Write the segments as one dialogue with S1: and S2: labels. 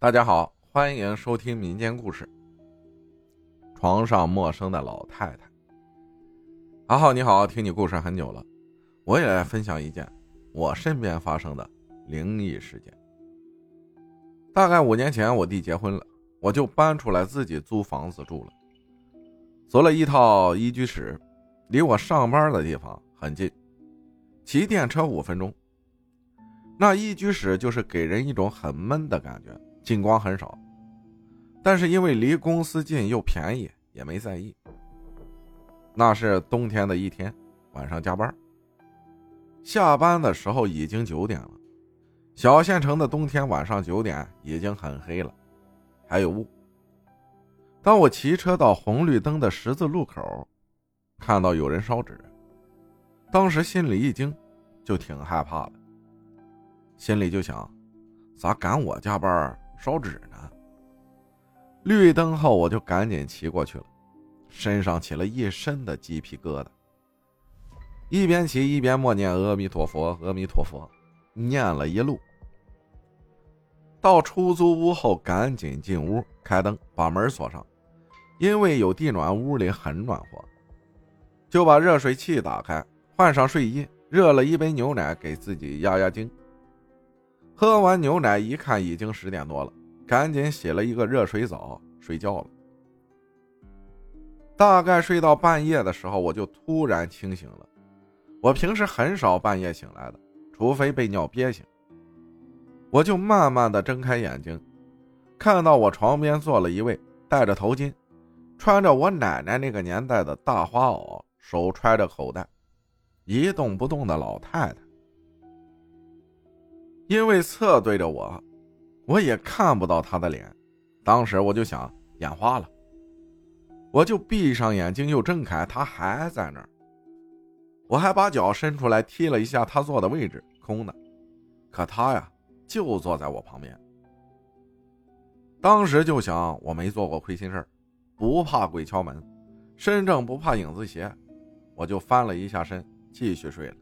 S1: 大家好，欢迎收听民间故事。床上陌生的老太太，阿浩你好，听你故事很久了，我也来分享一件我身边发生的灵异事件。大概五年前，我弟结婚了，我就搬出来自己租房子住了，租了一套一居室，离我上班的地方很近，骑电车五分钟。那一居室就是给人一种很闷的感觉。进光很少，但是因为离公司近又便宜，也没在意。那是冬天的一天，晚上加班，下班的时候已经九点了。小县城的冬天晚上九点已经很黑了，还有雾。当我骑车到红绿灯的十字路口，看到有人烧纸，当时心里一惊，就挺害怕的，心里就想，咋赶我加班？烧纸呢，绿灯后我就赶紧骑过去了，身上起了一身的鸡皮疙瘩。一边骑一边默念阿弥陀佛，阿弥陀佛，念了一路。到出租屋后，赶紧进屋，开灯，把门锁上，因为有地暖，屋里很暖和，就把热水器打开，换上睡衣，热了一杯牛奶给自己压压惊。喝完牛奶，一看已经十点多了，赶紧洗了一个热水澡，睡觉了。大概睡到半夜的时候，我就突然清醒了。我平时很少半夜醒来的，除非被尿憋醒。我就慢慢的睁开眼睛，看到我床边坐了一位戴着头巾、穿着我奶奶那个年代的大花袄、手揣着口袋、一动不动的老太太。因为侧对着我，我也看不到他的脸。当时我就想眼花了，我就闭上眼睛又睁开，他还在那儿。我还把脚伸出来踢了一下他坐的位置，空的。可他呀，就坐在我旁边。当时就想，我没做过亏心事不怕鬼敲门，身正不怕影子斜，我就翻了一下身，继续睡了。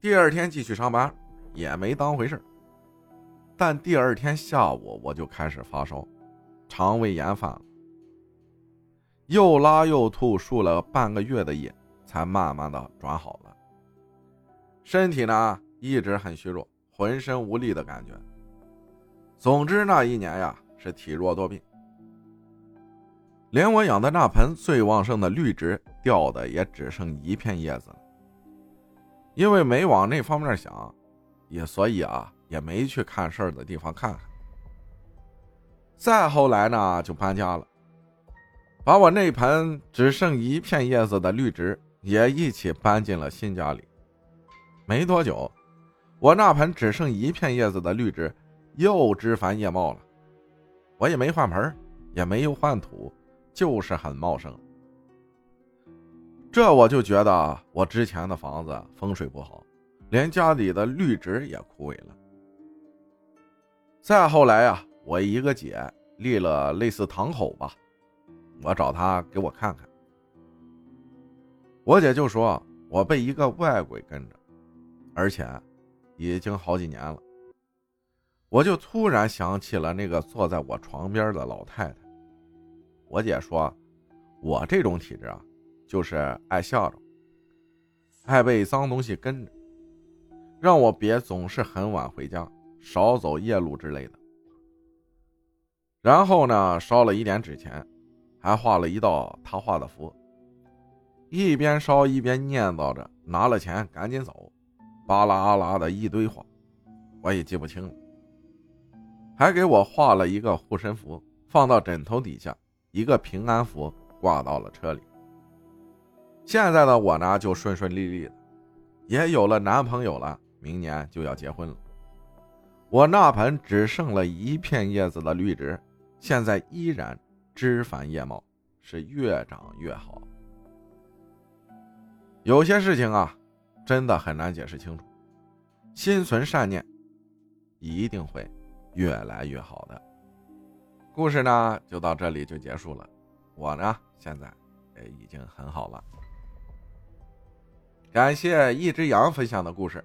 S1: 第二天继续上班。也没当回事但第二天下午我就开始发烧，肠胃炎犯了，又拉又吐，输了半个月的液，才慢慢的转好了。身体呢一直很虚弱，浑身无力的感觉。总之那一年呀是体弱多病，连我养的那盆最旺盛的绿植掉的也只剩一片叶子了，因为没往那方面想。也所以啊，也没去看事儿的地方看看。再后来呢，就搬家了，把我那盆只剩一片叶子的绿植也一起搬进了新家里。没多久，我那盆只剩一片叶子的绿植又枝繁叶茂了。我也没换盆，也没有换土，就是很茂盛。这我就觉得我之前的房子风水不好。连家里的绿植也枯萎了。再后来呀，我一个姐立了类似堂口吧，我找她给我看看。我姐就说我被一个外鬼跟着，而且已经好几年了。我就突然想起了那个坐在我床边的老太太。我姐说，我这种体质啊，就是爱吓着，爱被脏东西跟着。让我别总是很晚回家，少走夜路之类的。然后呢，烧了一点纸钱，还画了一道他画的符。一边烧一边念叨着：“拿了钱赶紧走。”巴拉阿拉的一堆话，我也记不清了。还给我画了一个护身符，放到枕头底下，一个平安符挂到了车里。现在的我呢，就顺顺利利的，也有了男朋友了。明年就要结婚了，我那盆只剩了一片叶子的绿植，现在依然枝繁叶茂，是越长越好。有些事情啊，真的很难解释清楚，心存善念，一定会越来越好的。故事呢，就到这里就结束了。我呢，现在也已经很好了。感谢一只羊分享的故事。